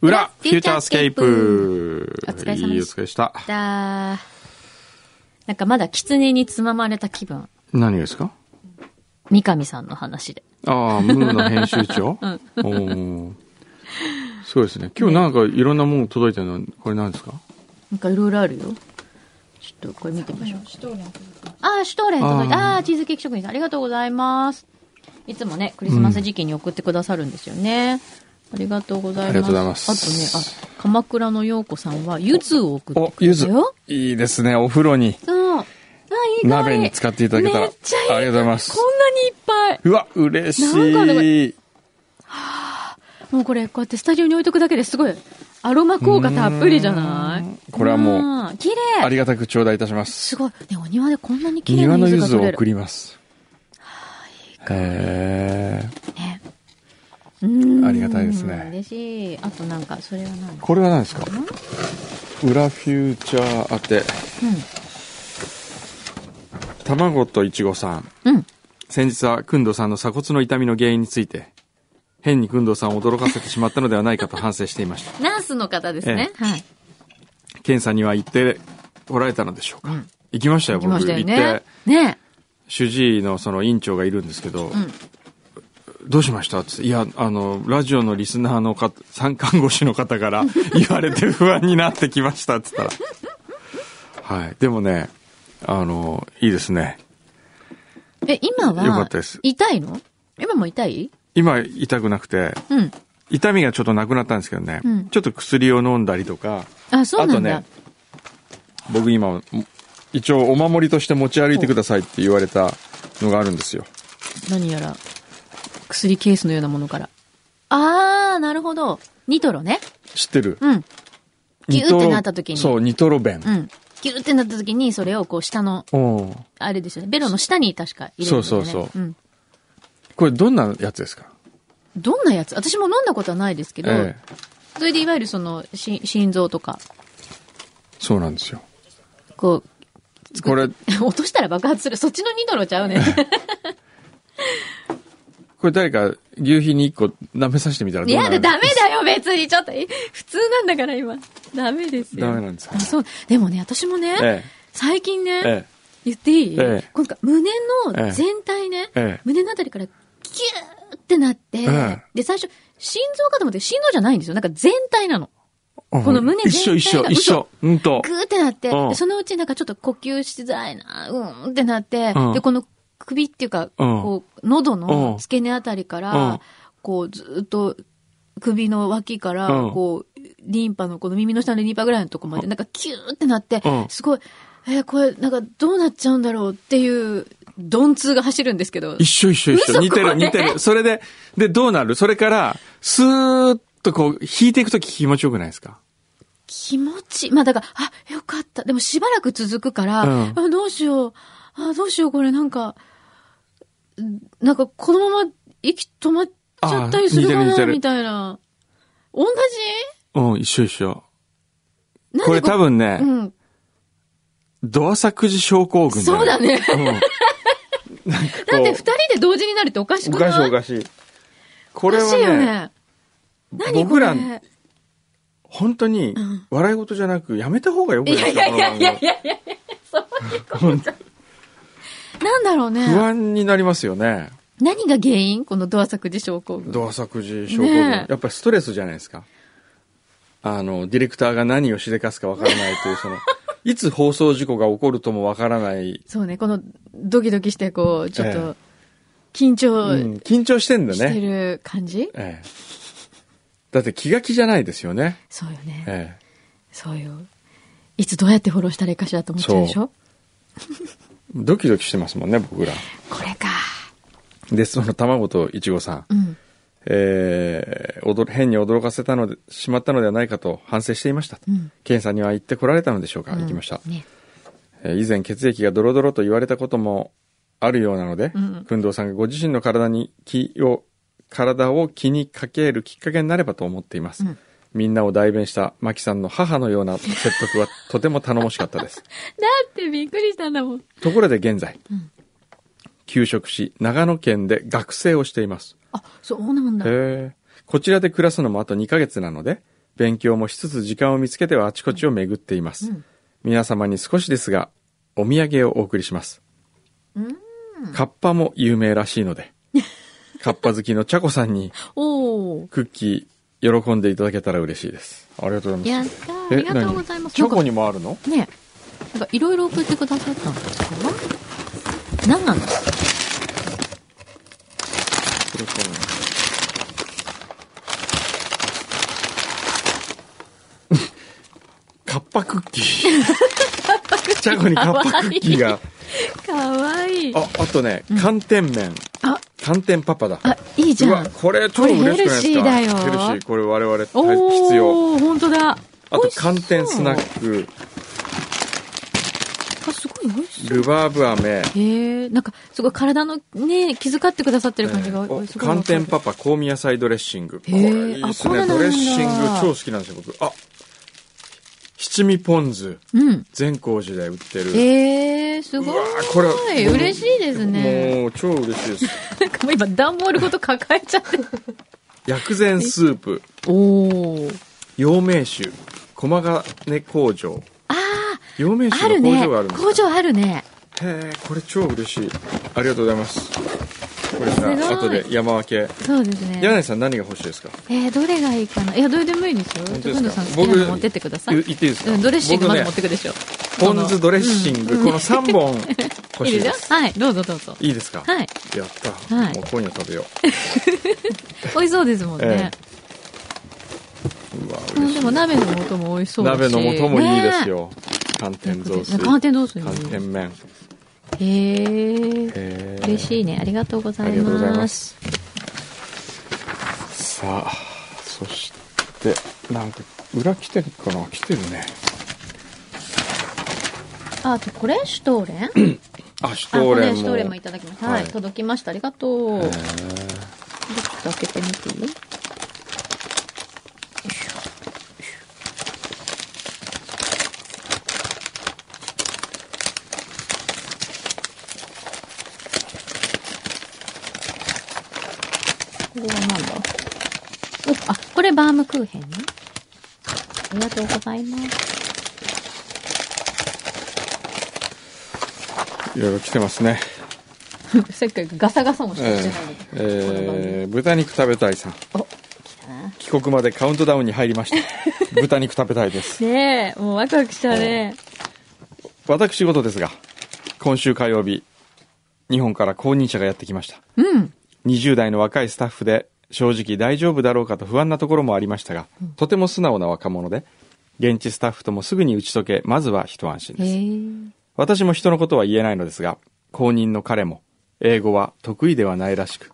裏、フューチャースケープ。お疲れ様でしたいいお疲れでした。だなんかまだ狐につままれた気分。何がですか？三上さんの話で。ああ、ムーの編集長？うんそうですね。今日なんかいろんなもの届いてるの、これ何ですか？なんかいろいろあるよ。ちょっとこれ見てみましょう。ああ、シュトーレン届いた。あーあチーズケーキ職人さんありがとうございます。いつもね、クリスマス時期に送ってくださるんですよね。ありがとうございます。ありがとうございますあとね、あ、鎌倉の陽子さんは、柚子を送ってお、くゆずれたよ。。いいですね。お風呂に、そう。あ、いい鍋に使っていただけたら。めっちゃいい。ありがとうございますこ。んなにいっぱい。うわ、嬉なんか。もうこれ、こうやってスタジオに置いとくだけですごい、アロマ効果たっぷりじゃない？これはもう、綺麗ありがたく頂戴いたします。すごい。ね、お庭でこんなに綺麗な庭の柚柚子を送ります。へえ。ね。うんありがたいですね嬉しい。あとなんか、それは何？これは何ですか？裏フューチャー当て。卵といちごさん。うん。うん。先日は、くんどさんの鎖骨の痛みの原因について、変にくんどさんを驚かせてしまったのではないかと反省していました。ナースの方ですね。はい。検査には行っておられたのでしょうか、行きましたよ、僕。行きましたよ行ねって、。ね主治医のその院長がいるんですけど、んどうしました？っていや、あの、ラジオのリスナーの方、参看護師の方から 言われて不安になってきましたって言ったら。はい。でもね、あの、いいですね。え、今は、よかったです痛いの？今も痛い？今、痛くなくて、うん。痛みがちょっとなくなったんですけどね、うんちょっと薬を飲んだりとか、あ、そうなんだ。あとね、僕今、一応お守りとして持ち歩いてくださいって言われたのがあるんですよ。何やら、薬ケースのようなものから。あー、なるほど。ニトロね。知ってる？うん。ギューってなった時に。そう、ニトロベン。うん。ギューってなった時に、それをこう下の、あれですよね。ベロの下に確か入れね。そうそうそううん。これどんなやつですか？どんなやつ？私も飲んだことはないですけど、ええそれでいわゆるその、し心臓とか、そうなんですよ。ここれ、う、落としたら爆発する。そっちのニトロちゃうね。これ誰か牛皮に一個舐めさせてみたらどうなるいやだ、ダメだよ、別に。ちょっと、え普通なんだから、今。ダメですよ。ダメなんですか？あそう。でもね、私もね、え最近ね、え、え言っていい、ええ今回、胸の全体ね、ええ胸のあたりからギューってなって、ええ。で、最初、心臓かと思って、心臓じゃないんですよ。なんか全体なの。え。この胸一緒一緒全体が一緒。うんと。グーってなって、うん。でそのうちなんかちょっと呼吸しづらいな、うーんってなって、うん。で、この首っていうか、こう、喉の付け根あたりかうん。ら、こう、ずーっと、首の脇から、うん。こう、リンパの、この耳の下のリンパぐらいのとこまで、なんかキューってなってうん、すごい、えーこれ、なんかどうなっちゃうんだろうっていう、鈍痛が走るんですけど。一緒一緒一緒。嘘似てる似てる。それで、で、どうなる？それから、スーッとこう、引いていくとき気持ちよくないですか？気持ち、まあだから、あ、よかった。でもしばらく続くから、うんあ、どうしよう。あ、どうしよう、これなんか、んなんかこのまま息止まっちゃったりするかな、みたいな。同うん、一緒一緒。じこれ多分ね、うん。ドアサクジ症候群そうだね。うん。だって二人で同時になるっておかしおかくない？しいおかしい。これはおかしいよね、ね。何これ？僕ら、本当にん、笑い事じゃなく、やめた方がよくい？ないやいやいやいやいやいやいやそういうことじゃなんだろう不ね。安になりますよね。何が原因このドア作児症候群。ドアサクジ症候群。ねえやっぱりストレスじゃないですか。あの、ディレクターが何をしでかすかわからないという、その、いつ放送事故が起こるともわからない。そうね、このドキドキして、こう、ちょっえと、緊う張ん、緊張してんだしてね。る感じ、ええ。だって気が気じゃないですよね。そうよね。ええ。そうよ。いつどうやってフォローしたらいいかしらと思っちゃうでしょ？ドキドキしてますもんね、僕ら。これか。で、その卵といちごさん。うん。えー、驚変に驚かせたので、しまったのではないかと反省していましたと。うん検査には行ってこられたのでしょうか、行きました。ね。えー以前血液がドロドロと言われたこともあるようなので、うんくんどうさんがご自身の体に気を、体を気にかけるきっかけになればと思っています。うんみんなを代弁したマキさんの母のような説得はとても頼もしかったです。だってびっくりしたんだもん。ところで現在、うん休職し、長野県で学生をしています。あ、そうなんだ。へえ。こちらで暮らすのもあと2ヶ月なので、勉強もしつつ時間を見つけてはあちこちを巡っています。うん皆様に少しですが、お土産をお送りします。うん。カッパも有名らしいので、カッパ好きのチャコさんにおー。クッキー喜んでいただけたら嬉しいです。ありがとうございやます。ありがとうございます。チョコにもあるの？かね、なんかいろいろ送ってくださったんですか何なんですかこれかなカッパクッキー。チャコにカッパクッキーが。かわいい。あ、あとね、寒天麺。あ、寒天パパだ。あ、いいじゃん。、これ超嬉しくないですか？これヘルシーだよヘルシー。これ我々必要。ー、ほんとだ。あと寒天スナック、あ、すごい美味しそう。ルバーブ飴、へえ、なんか、すごい体のね、気遣ってくださってる感じが、おすごい寒天パパ香味野菜ドレッシング。これいいですね。ドレッシング超好きなんですよ、僕。あ七味ポン酢。うん。善光寺で売ってる。へえ、すごうわーこれい。嬉しいですね。もう超嬉しいです。なんかもう今、段ボールごと抱えちゃって。薬膳スープ、おー。陽明酒、駒金工場。あ陽明酒の工。場があるんですか？工場あるね。へえ、これ超嬉しい。ありがとうございます。これさ、後で山分け。そうですね。柳井さん何が欲しいですか？えー、どれがいいかな？いや、どれでもいいですよ。本当さん好きなの持ってってください。言っていいですか？うん、ドレッシングまで持ってくでしょ。ポン酢ドレッシング、うんこの3本 欲しいです。はい、どうぞどうぞ。いいですか？はい。やった。はいもう今夜食べよ 美味しそうですもんね。う。うわ、うん、嬉しい。でも鍋の素も美味しそう。鍋の素もいいですねよ。寒天雑炊。ね寒天雑炊寒天麺。へえ。嬉しいね。ありがとうございありがとうございま。ますさあ、そして、なんか、裏来てるかな？来てるね。あ、あとこれシュトーレン？あ、シュあ、トーレンシュトーレンもいただきました。はい、はい届きました。ありがとう。へちょっーと開けてみていいこれはなんだお、あ、これバームクーヘンね。ありがとうございます。いろいろ来てますね。せっかくガサガサもしてえないのに。ーえー豚肉食べたいさん。帰国までカウントダウンに入りました。豚肉食べたいです。ねえ、もうワクワクしたね。私事ですが、今週火曜日、日本から公認者がやってきました。うん。20代の若いスタッフで正直大丈夫だろうかと不安なところもありましたが、とても素直な若者で、現地スタッフともすぐに打ち解け、まずは一安心へです。え。私も人のことは言えないのですが、公認の彼も、英語は得意ではないらしく、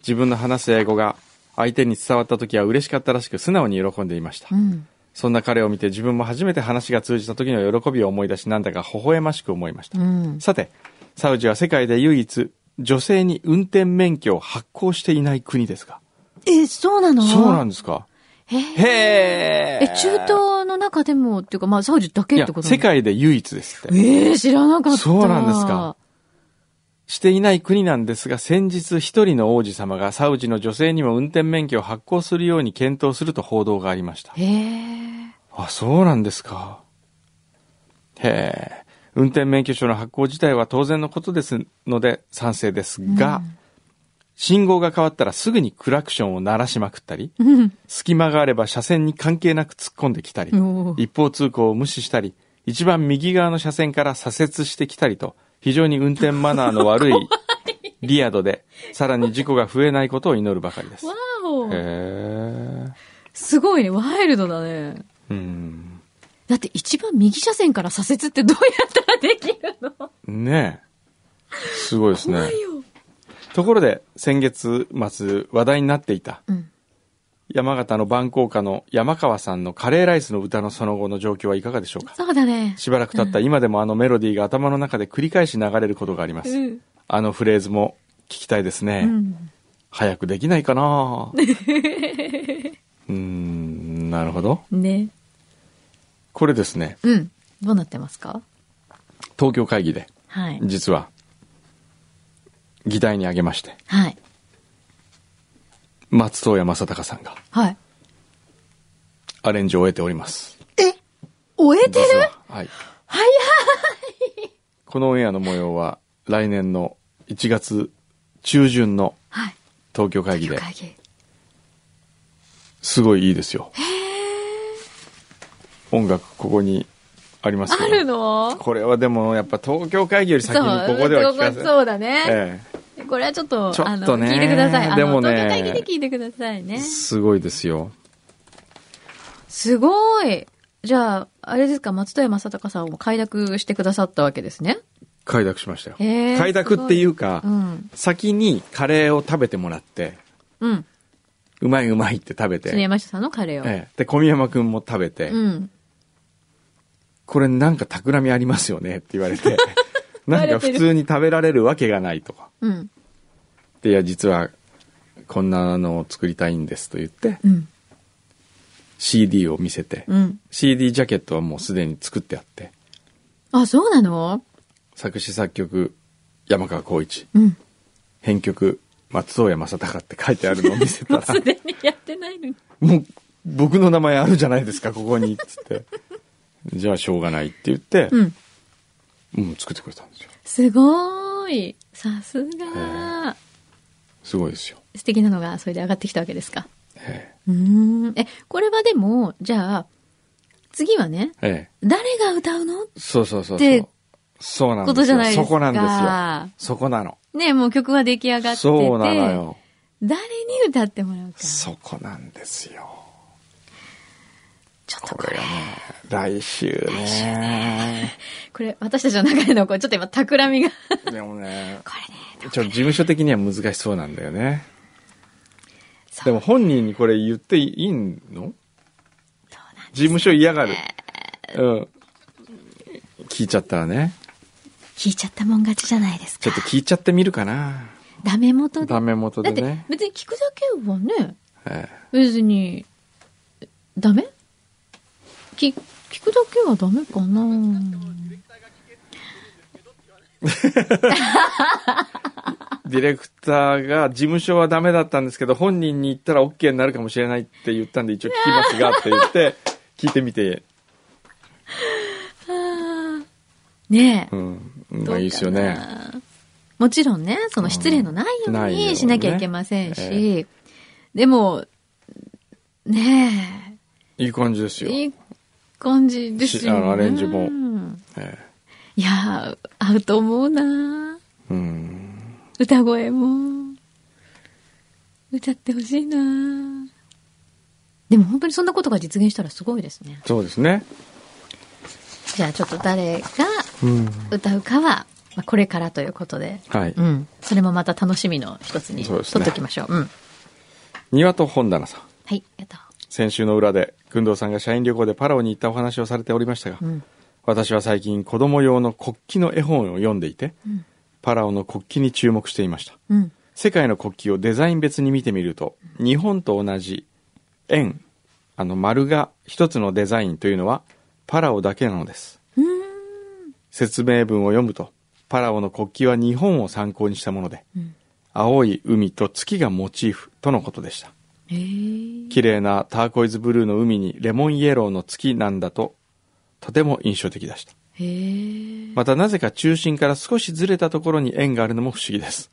自分の話す英語が相手に伝わった時は嬉しかったらしく素直に喜んでいました。うん。そんな彼を見て自分も初めて話が通じた時の喜びを思い出しなんだか微笑ましく思いました。うん。さて、サウジは世界で唯一女性に運転免許を発行していない国ですが。え、そうなの？そうなんですかへえ。へえ、中東の中でもっていうか、まあ、サウジだけってこと、世界で唯一ですって。ええ知らなかった。そうなんですか。していない国なんですが、先日一人の王子様がサウジの女性にも運転免許を発行するように検討すると報道がありました。へえ。あ、そうなんですか。へえ。運転免許証の発行自体は当然のことですので賛成ですが、信号が変わったらすぐにクラクションを鳴らしまくったり、うん。隙間があれば車線に関係なく突っ込んできたり、一方通行を無視したり、一番右側の車線から左折してきたりと、非常に運転マナーの悪い リアドで、さらに事故が増えないことを祈るばかりです。わへ。すごいね。ワイルドだね。うん。だって一番右車線から左折ってどうやったらできるの？ねえ。すごいですね。怖いよ。ところで、先月末話題になっていた、うん。山形の万高家の山川さんのカレーライスの歌のその後の状況はいかがでしょうか？そうだね。しばらく経った今でもあのメロディーが頭の中で繰り返し流れることがあります。うん。あのフレーズも聞きたいですね。うん。早くできないかな うーん、なるほど。ね。これですね、うん。どうなってますか？東京会議で、はい。実は、議題に挙げまして、はい。松任谷正隆さんがはい。アレンジを終えております。え？終えてる？実ははい。早このオンエアの模様は、来年の1月中旬のはい。東京会議で、会議。すごいいいですよ。音楽ここにありますあ。るの？これはでもやっぱ東京会議より先にここでは聞かせそうだね。えこれはちょっと、ちょっとあの、ね聞いてください。でもね東京会議で聞いてくださいねえ。すごいですよ。すごい。じゃあ、あれですか、松任谷正隆さんを快諾してくださったわけですね。快諾しましたよ。快諾っていうか、うん。先にカレーを食べてもらって、うん。うまいうまいって食べて、常山下さんのカレーを。ええで、小宮山くんも食べて、うん。これなんか企みありますよねって言われて、なんか普通に食べられるわけがないとか。うん。で、いや、実は、こんなのを作りたいんですと言って、うん。CD を見せて、うん。CD ジャケットはもうすでに作ってあって、あ、そうなの？作詞作曲、山川光一、うん。編曲、松任谷正隆って書いてあるのを見せた もうら、すでにやってないのに。もう、僕の名前あるじゃないですか、ここに、つって。じゃあしょうがないって言って、うん。うん、作ってくれたんですよ。すごーい。さすが。すごいですよ。素敵なのがそれで上がってきたわけですか。えうーん。え、これはでも、じゃあ、次はね、ええ誰が歌うの？えそうそうそうでそう。そうなんこですよ。とじゃないですか。そこなんですよ。そこなの。ねもう曲は出来上がってて。そうなのよ。誰に歌ってもらうか。そこなんですよ。ちょっとこれこれが、ね、来週ね。これ私たちの中でのこうちょっと今企みが。でもね、これね、ちょっと事務所的には難しそうなんだよね。でも本人にこれ言っていいの？そうなん事務所嫌がる。うん。聞いちゃったらね。聞いちゃったもん勝ちじゃないですか。ちょっと聞いちゃってみるかな。ダメ元で。ダメ元だってでね。別に聞くだけはね、え別に、ダメ？聞、聞くだけはダメかなえ ディレクターが事務所はダメだったんですけど、本人に言ったら OK になるかもしれないって言ったんで一応聞きますがって言って、聞いてみて、ねえ。うん。いいですよね。もちろんね、その失礼のないようにしなきゃいけませんし、えでも、ねいい感じですえ、よ。いい感じですよね。アレンジもうんえいやー、合うと思うなえうん。歌声も、歌ってほしいなでも本当にそんなことが実現したらすごいですね。そうですね。じゃあちょっと誰がうん。歌うかは、まあ、これからということで。はい。うん。それもまた楽しみの一つに取っときましょう。うん。庭と本棚さん。はい、やった。先週の裏で、工藤さんが社員旅行でパラオに行ったお話をされておりましたが、うん。私は最近子供用の国旗の絵本を読んでいて、うん。パラオの国旗に注目していました。うん。世界の国旗をデザイン別に見てみると、日本と同じ円、あの丸が一つのデザインというのはパラオだけなのです。説明文を読むと、パラオの国旗は日本を参考にしたもので、うん。青い海と月がモチーフとのことでした。綺麗なターコイズブルーの海にレモンイエローの月なんだと、とても印象的でした。またなぜか中心から少しずれたところに円があるのも不思議です。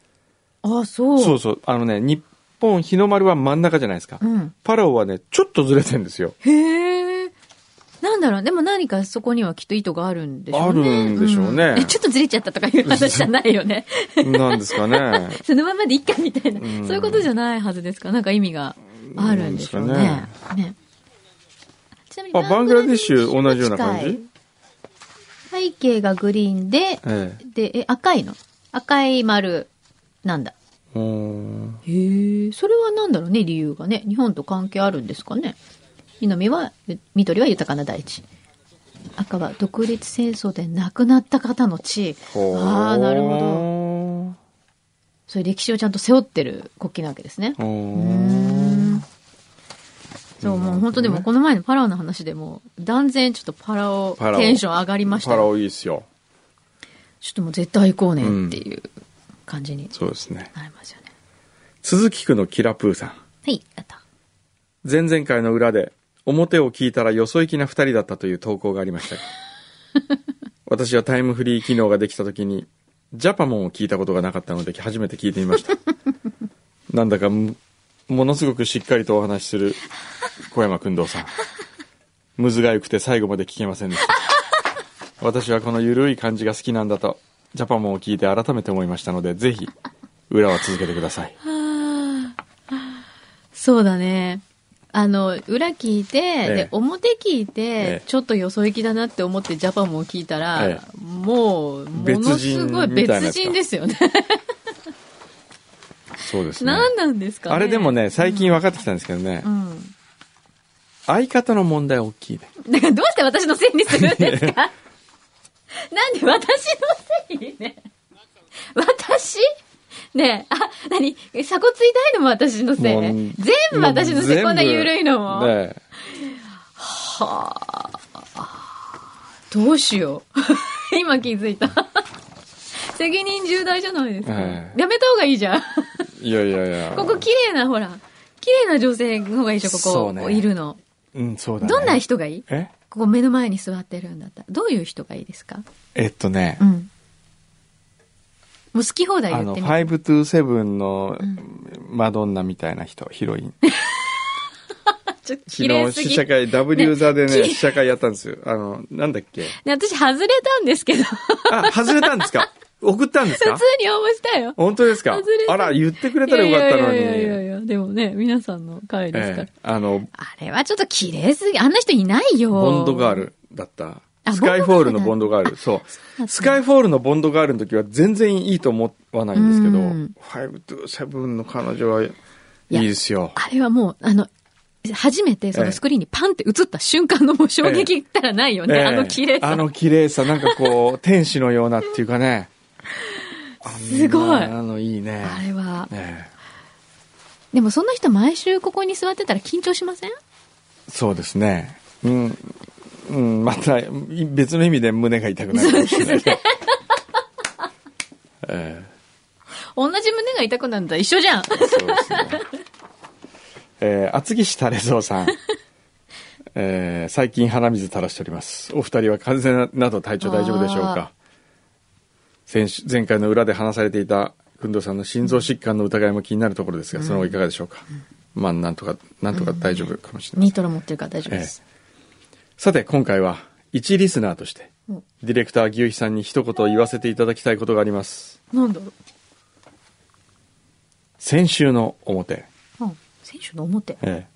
あ、そう。そうそう。あのね、日本日の丸は真ん中じゃないですか。うん。パラオはね、ちょっとずれてんですよ。へえ。なんだろう、でも何かそこにはきっと意図があるんでしょうね。あるんでしょうねんえ、ちょっとずれちゃったとかいう話じゃないよね。なんですかね。そのままでいっかみたいな、うんそういうことじゃないはずですから、なんか意味があるんでしょうね。なんねちなみにあバングラデシュ同じような感じ？背景がグリーンで、えで、え、赤いの？赤い丸、なんだ。へえ、それはなんだろうね、理由がね。日本と関係あるんですかね？南は、え緑は豊かな大地。赤は独立戦争で亡くなった方の地。ああ、なるほど。そういう歴史をちゃんと背負ってる国旗なわけですね。そう、もう本当でもこの前のパラオの話でも、断然ちょっとパラオテンション上がりましたパラよ。オいいっすよ。ちょっともう絶対行こうねっていう感じにそうですね。なりますよね。鈴木区のキラプーさん。はい、やった。前々回の裏で表を聞いたらよそ行きな二人だったという投稿がありました。が 私はタイムフリー機能ができた時にジャパモンを聞いたことがなかったので初めて聞いてみました。なんだかむものすごくしっかりとお話しする小山君堂さん。むずがゆくて最後まで聞けませんでした。私はこのゆるい感じが好きなんだとジャパモンを聞いて改めて思いましたのでぜひ裏は続けてください。そうだね。あの、裏聞いて、えで、表聞いて、えちょっとよそ行きだなって思ってジャパンも聞いたら、えもう、ものすごい別別人ですよね。そうですね何なんですかね。あれでもね、最近分かってきたんですけどね、うん。相方の問題大きいね。だからどうして私のせいにするんですか？なんで私のせいね？私？ねえ、あ、何？鎖骨痛いのも私のせい全部私のせい。こんな緩いのも。ねどうしよう。今気づいた。責任重大じゃないですか。ええやめた方がいいじゃん。いやいやいや。ここ綺麗な、ほら。綺麗な女性の方がいいでしょ、ここ。ねいるの。うん、そうだね。どんな人がいい？え？ここ目の前に座ってるんだったら。どういう人がいいですか？えっとねう、ん。もう好き放題あの、言ってみて。5 to 7のマドンナみたいな人、ヒロイン。ちょっと昨。日試写会、W 座でね、ね試写会やったんですよ。あの、なんだっけ？ね私外れたんですけど。あ、外れたんですか？送ったんですか？普通に応募したよ。本当ですか？あら、言ってくれたらよかったのに。いやいやいやでもね、皆さんの会ですから。ええあの、あれはちょっと綺麗すぎ。あんな人いないよ。ボンドガールだった。あスカイフォールのボンドガール。そう。スカイフォールのボンドガールの時は全然いいと思わないんですけど、うん5 to 7の彼女はいいですよ。あれはもう、あの、初めてそのスクリーンにパンって映った瞬間のもう衝撃ったらないよね。ええあの綺麗さ。あの綺麗さ、なんかこう、天使のようなっていうかね。すごいあの、いいね。あれは。ええでもそんな人毎週ここに座ってたら緊張しません？そうですね。うん。うん、また、別の意味で胸が痛くなるかもしれない。え 同じ胸が痛くなるんだ一緒じゃん。えそうですね。えー、厚木市タレゾウさん。えー、最近鼻水垂らしております。お二人は風邪など体調大丈夫でしょうか？先週前回の裏で話されていた、くんどうさんの心臓疾患の疑いも気になるところですが、その後いかがでしょうか、まあ、なんとか、なんとか大丈夫かもしれません。ニトロ持ってるから大丈夫です。さて、今回は、一リスナーとしてうん、ディレクター牛肥さんに一言言わせていただきたいことがあります。なんだ？ろ先週の表、う。うん。選手の表。ええ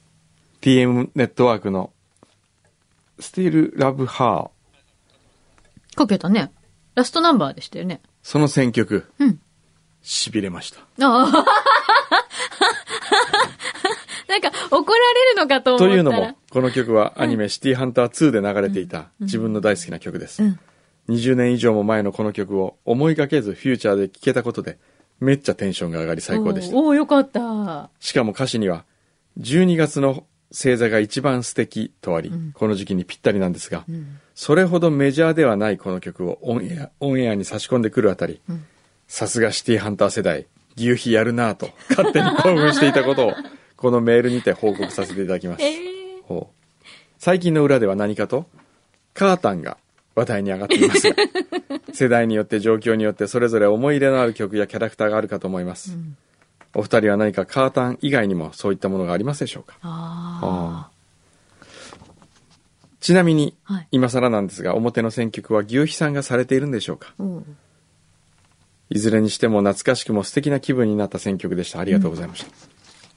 TM ネットワークの Still Love Her かけたね。ラストナンバーでしたよね。その選曲、うん。痺れました。ああ。なんか、怒られるのかと思ったら。というのも、この曲はアニメシティハンター2で流れていた自分の大好きな曲です。うん。20年以上も前のこの曲を思いがけずフューチャーで聴けたことで、めっちゃテンションが上がり最高でした。おーおーよかった。しかも歌詞には、12月の星座が一番素敵とあり、この時期にぴったりなんですが、んそれほどメジャーではないこの曲をオンエアオンエアに差し込んでくるあたり、さすがシティハンター世代、牛皮やるなぁと、勝手に興奮していたことを、このメールにて報告させていただきます。ええほう最近の裏では何かと、カータンが話題に上がっていますが、世代によって状況によってそれぞれ思い入れのある曲やキャラクターがあるかと思います。お二人は何かカータン以外にもそういったものがありますでしょうか？あちなみに、はい今更なんですが、表の選曲は牛皮さんがされているんでしょうか？あ。うん。いずれにしても懐かしくも素敵な気分になった選曲でした。ありがとうございました。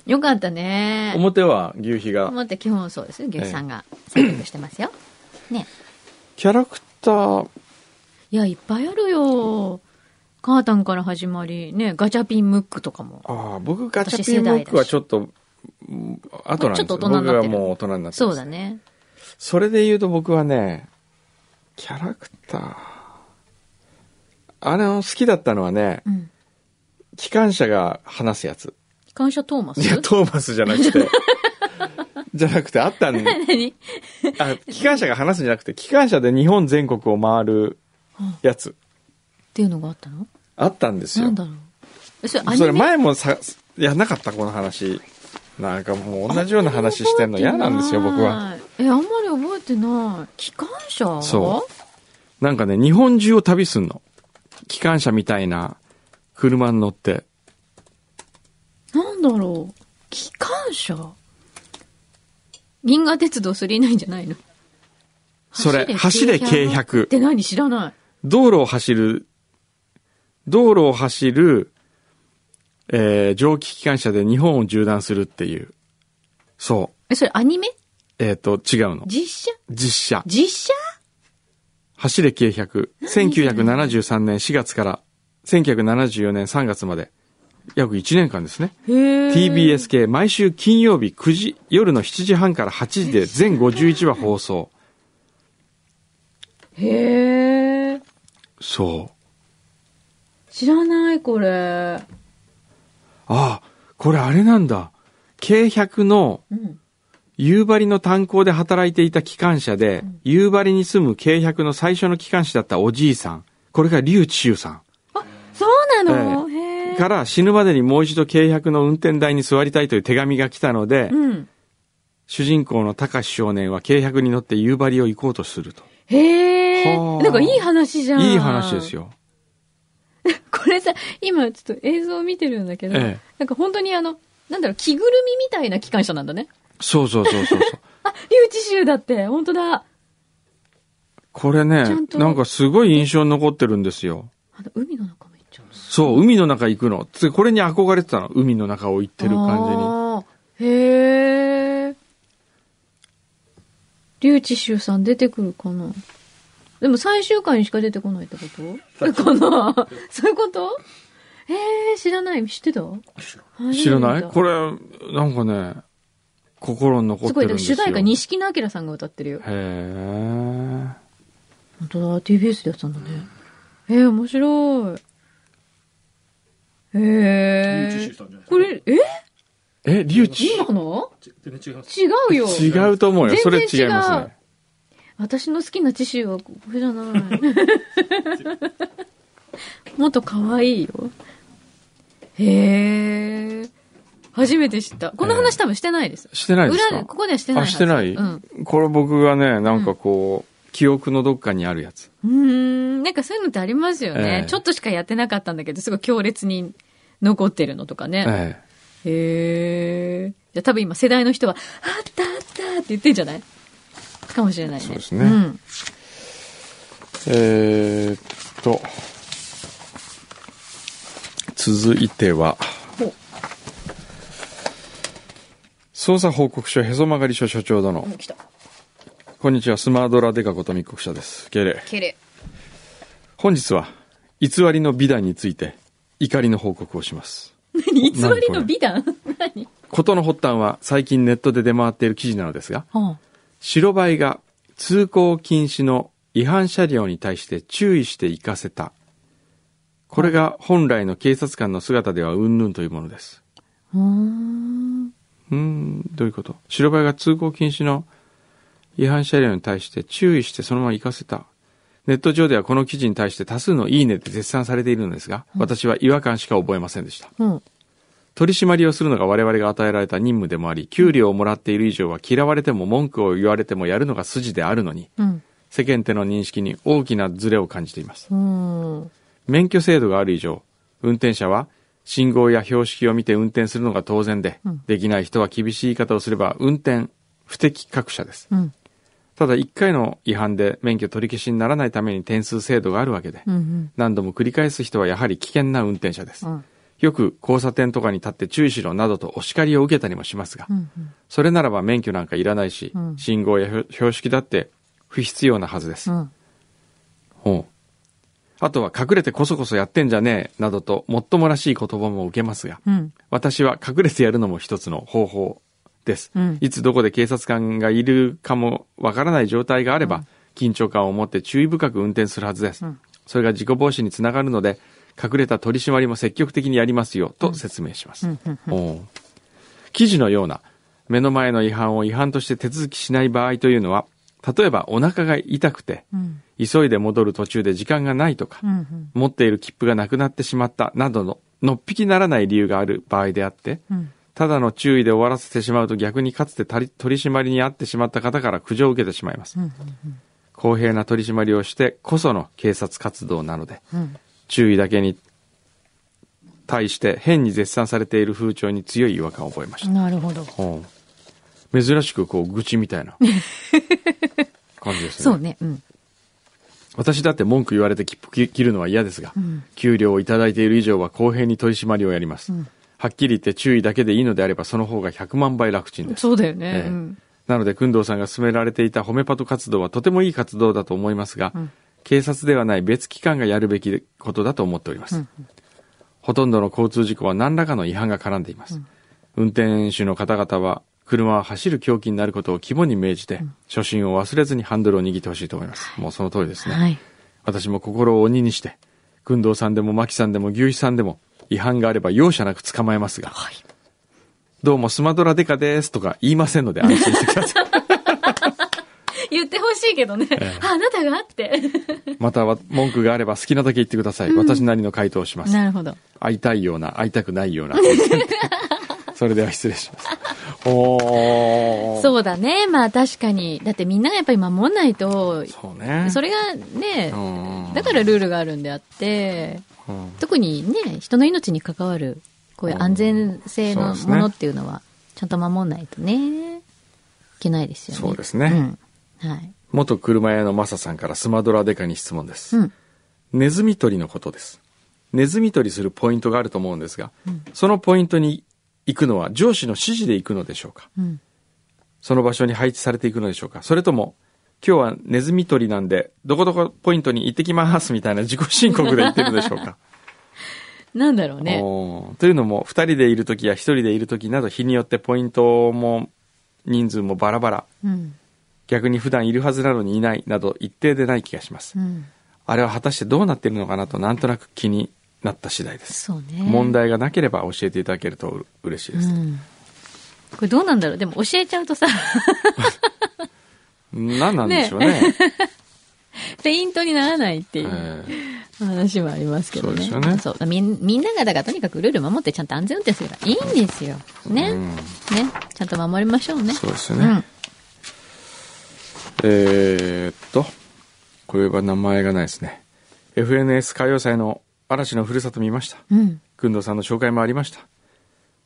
よかったね。表は牛皮が、表基本そうですよ。牛さんが選曲してますよ。ね。キャラクター、いや、いっぱいあるよ。カータンから始まり、ね、ガチャピンムックとかも。ああ、僕ガチャピンムックはちょっと、うん後なんですよ。ちょっと大人になってる僕はもう大人になってます。そうだね。それで言うと僕はね、キャラクター、あれの好きだったのはね、うん。機関車が話すやつ。機関車トーマス？いや、トーマスじゃなくて、じゃなくてあったん 何？あ、機関車が話すんじゃなくて、機関車で日本全国を回るやつ、っていうのがあったの？あったんですよなん。だろう。えそれそれメ前もさ、やんなかったこの話。なんかもう同じような話してんの嫌なんですよ、僕は。。え、あんまり覚えてない。機関車？そうなんかね、日本中を旅すんの。機関車みたいな車に乗って。なんだろう。機関車？銀河鉄道999じゃないの？それ、走れ軽っ100。て何知らない。道路を走る、道路を走る、えー蒸気機関車で日本を縦断するっていう。そう。え、それアニメ？えっ、と、違うの。実写？実写。実写？走れ軽100。1973年4月から1974年3月まで。約1年間ですね。TBS 系毎週金曜日9時、夜の7時半から8時で全51話放送。へえ。そう。知らない、これ。ああ、これあれなんだ。軽100のうん。夕張の炭鉱で働いていた機関車で、夕張に住む軽100の最初の機関士だったおじいさん。これが劉智秀さそうなの、へん。え。から死ぬまでにもう一度軽100の運転台に座りたいという手紙が来たので、うん。主人公の高志少年は軽100に乗って夕張を行こうとすると。へえ。はあなんかいい話じゃん。いい話です。よ。これさ、今ちょっと映像を見てるんだけど、ええなんか本当にあの、なんだろう、着ぐるみみたいな機関車なんだね。そうそうそうそうそう。あ、留置集だって、本当だ。これねなんかすごい印象に残ってるんですよ。あの、海の中もそう、海の中行くの。つこれに憧れてたの。海の中を行ってる感あーへえ。留置集さん出てくるかな？でも最終回にしか出てこないってこと？かな そういうこと？へえ、知らない。知ってた？じ。知らない？これ、なんかね、心に残っすごい、てるんですよ。だから主題歌、錦野明さんが歌ってるよ。へえ。本当だ、TBS でやってたんだね。えー、面白い。へえ。これ、え？え、リュウチ今の？違うよ。違うと思うよ。それ全然違いますね。私の好きなチシューはこれじゃない。もっと可愛いよ。へえ。初めて知った。この話多分してないです。してないですか？裏で、ここではしてないあ、はず。してない、うん。これ僕がね、なんかこう、記憶のどっかにあるやつ。うーん、なんかそういうのってありますよね。ええちょっとしかやってなかったんだけど、すごい強烈に残ってるのとかね。ええ。へえ。じゃあ多分今世代の人は、あったあったって言ってんじゃない？かもしれないね。そうですねん。えーっと、続いては捜査報告書へそ曲がり署所長殿。うん、来た。こんにちは、スマードラデカこと密告者です。敬礼。ケレ。本日は、偽りの美談について、怒りの報告をします。何？偽りの美談？何？事の発端は、最近ネットで出回っている記事なのですが、は白バイが通行禁止の違反車両に対して注意して行かせた。これが本来の警察官の姿ではうんぬんというものです。あ。うーん。うーん、どういうこと？白バイが通行禁止の違反車両に対して注意してそのまま行かせた。ネット上ではこの記事に対して多数のいいねで絶賛されているのですが、私は違和感しか覚えませんでした。うん。取り締まりをするのが我々が与えられた任務でもあり、給料をもらっている以上は嫌われても文句を言われてもやるのが筋であるのに、うん。世間での認識に大きなズレを感じています。うん。免許制度がある以上、運転者は信号や標識を見て運転するのが当然で、うんできない人は厳しい言い方をすれば運転不適格者です。うん。ただ1回の違反で免許取り消しにならないために点数制度があるわけで、うん。何度も繰り返す人はやはり危険な運転者です。うん。よく交差点とかに立って注意しろなどとお叱りを受けたりもしますが、うん。それならば免許なんかいらないし、うん信号や標標識だって不必要なはずです。うん。ほうあとは隠れてこそこそやってんじゃねえなどともっともらしい言葉も受けますが、うん。私は隠れてやるのも一つの方法です。うんいつどこで警察官がいるかもわからない状態があれば、緊張感を持って注意深く運転するはずです。うんそれが事故防止につながるので、隠れた取り締まりも積極的にやりますよ、と説明します。記事のような目の前の違反を違反として手続きしない場合というのは、例えばお腹が痛くて、うん。急いで戻る途中で時間がないとか、うんうん。持っている切符がなくなってしまったなどの、のっぴきならない理由がある場合であって、うん。ただの注意で終わらせてしまうと逆にかつて取り締まりにあってしまった方から苦情を受けてしまいます。うん。公平な取り締まりをしてこその警察活動なので、うん。注意だけに対して変に絶賛されている風潮に強い違和感を覚えました。なるほど。うん珍しくこう愚痴みたいな 感じですね。そうね。うん。私だって文句言われて切符切るのは嫌ですが、うん給料をいただいている以上は公平に取り締まりをやります。うんはっきり言って注意だけでいいのであればその方が100万倍楽ちんです。そうだよね。ええうん。なので、工藤さんが進められていたホメパト活動はとてもいい活動だと思いますが、うん警察ではない別機関がやるべきことだと思っております。ほとんどの交通事故は何らかの違反が絡んでいます。運転手の方々は、車は走る狂気になることを肝に銘じて、初心を忘れずにハンドルを握ってほしいと思います。もうその通りですね。はい。私も心を鬼にして、工藤さんでも牧さんでも牛肥さんでも、違反があれば容赦なく捕まえますが、はい。どうもスマドラデカですとか言いませんので安心してください。言ってほしいけどね。あ、あなたがって。または文句があれば好きなだけ言ってください。私なりの回答をします。なるほど。会いたいような、会いたくないような。それでは失礼します。おー。そうだね。まあ確かに。だってみんながやっぱり守んないと、そうね。それがね、うんだからルールがあるんであって、うん特にね、人の命に関わる、こういう安全性のものっていうのは、ちゃんと守んないとね、いけないですよね。そうですねうん。はい。元車屋のマサさんからスマドラデカに質問です。うん。ネズミ捕りのことです。ネズミ捕りするポイントがあると思うんですが、そのポイントに行くのは上司の指示で行くのでしょうか？うん。その場所に配置されていくのでしょうか？それとも、今日はネズミ捕りなんで、どこどこポイントに行ってきますみたいな自己申告で言ってるでしょうか なんだろうね。というのも、二人でいるときや一人でいるときなど、日によってポイントも人数もバラバラ、うん。逆に普段いるはずなのにいないなど一定でない気がします。うん。あれは果たしてどうなっているのかなとなんとなく気になった次第です。そうね。問題がなければ教えていただけるとう嬉しいです。うん。これどうなんだろうでも教えちゃうとさ、何なんでしょうね。ペイントにならないっていうええ話もありますけどね。そうですよねそうみんみんながだからとにかくルール守ってちゃんと安全運転すればいいんですよ。ね。うんね。ちゃんと守りましょうね。そうですよね。えーっと、これは名前がないですね。FNS 歌謡祭の嵐のふるさと見ました。うん。うん。くんどさんの紹介もありました。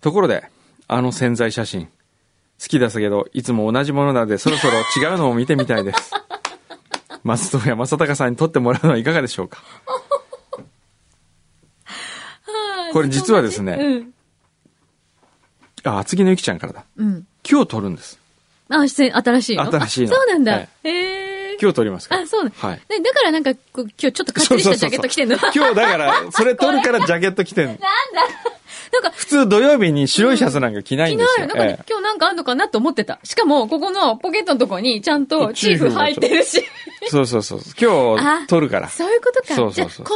ところで、あの潜在写真、好きだけど、いつも同じものなので、そろそろ違うのを見てみたいです。松任谷正隆さんに撮ってもらうのはいかがでしょうか？これ実はですね、うん。あ、厚木のゆきちゃんからだ。うん。今日撮るんです。あ、出演、新しいの？新しいのあそうなんだ。えへえ。今日撮りますから。あ、そうなんはい。でだからなんか、今日ちょっとかっちりしたジャケット着てんの？今日だから、それ撮るからジャケット着てんの。なんか、普通土曜日に白いシャツなんか着ない着んですよ。ないなんか今日なんかあんのかなと思ってた。しかも、ここのポケットのとこにちゃんとチーフ入ってるし。そうそうそう。今日あ撮るから。そういうことか。そうそうそうじゃあ、こ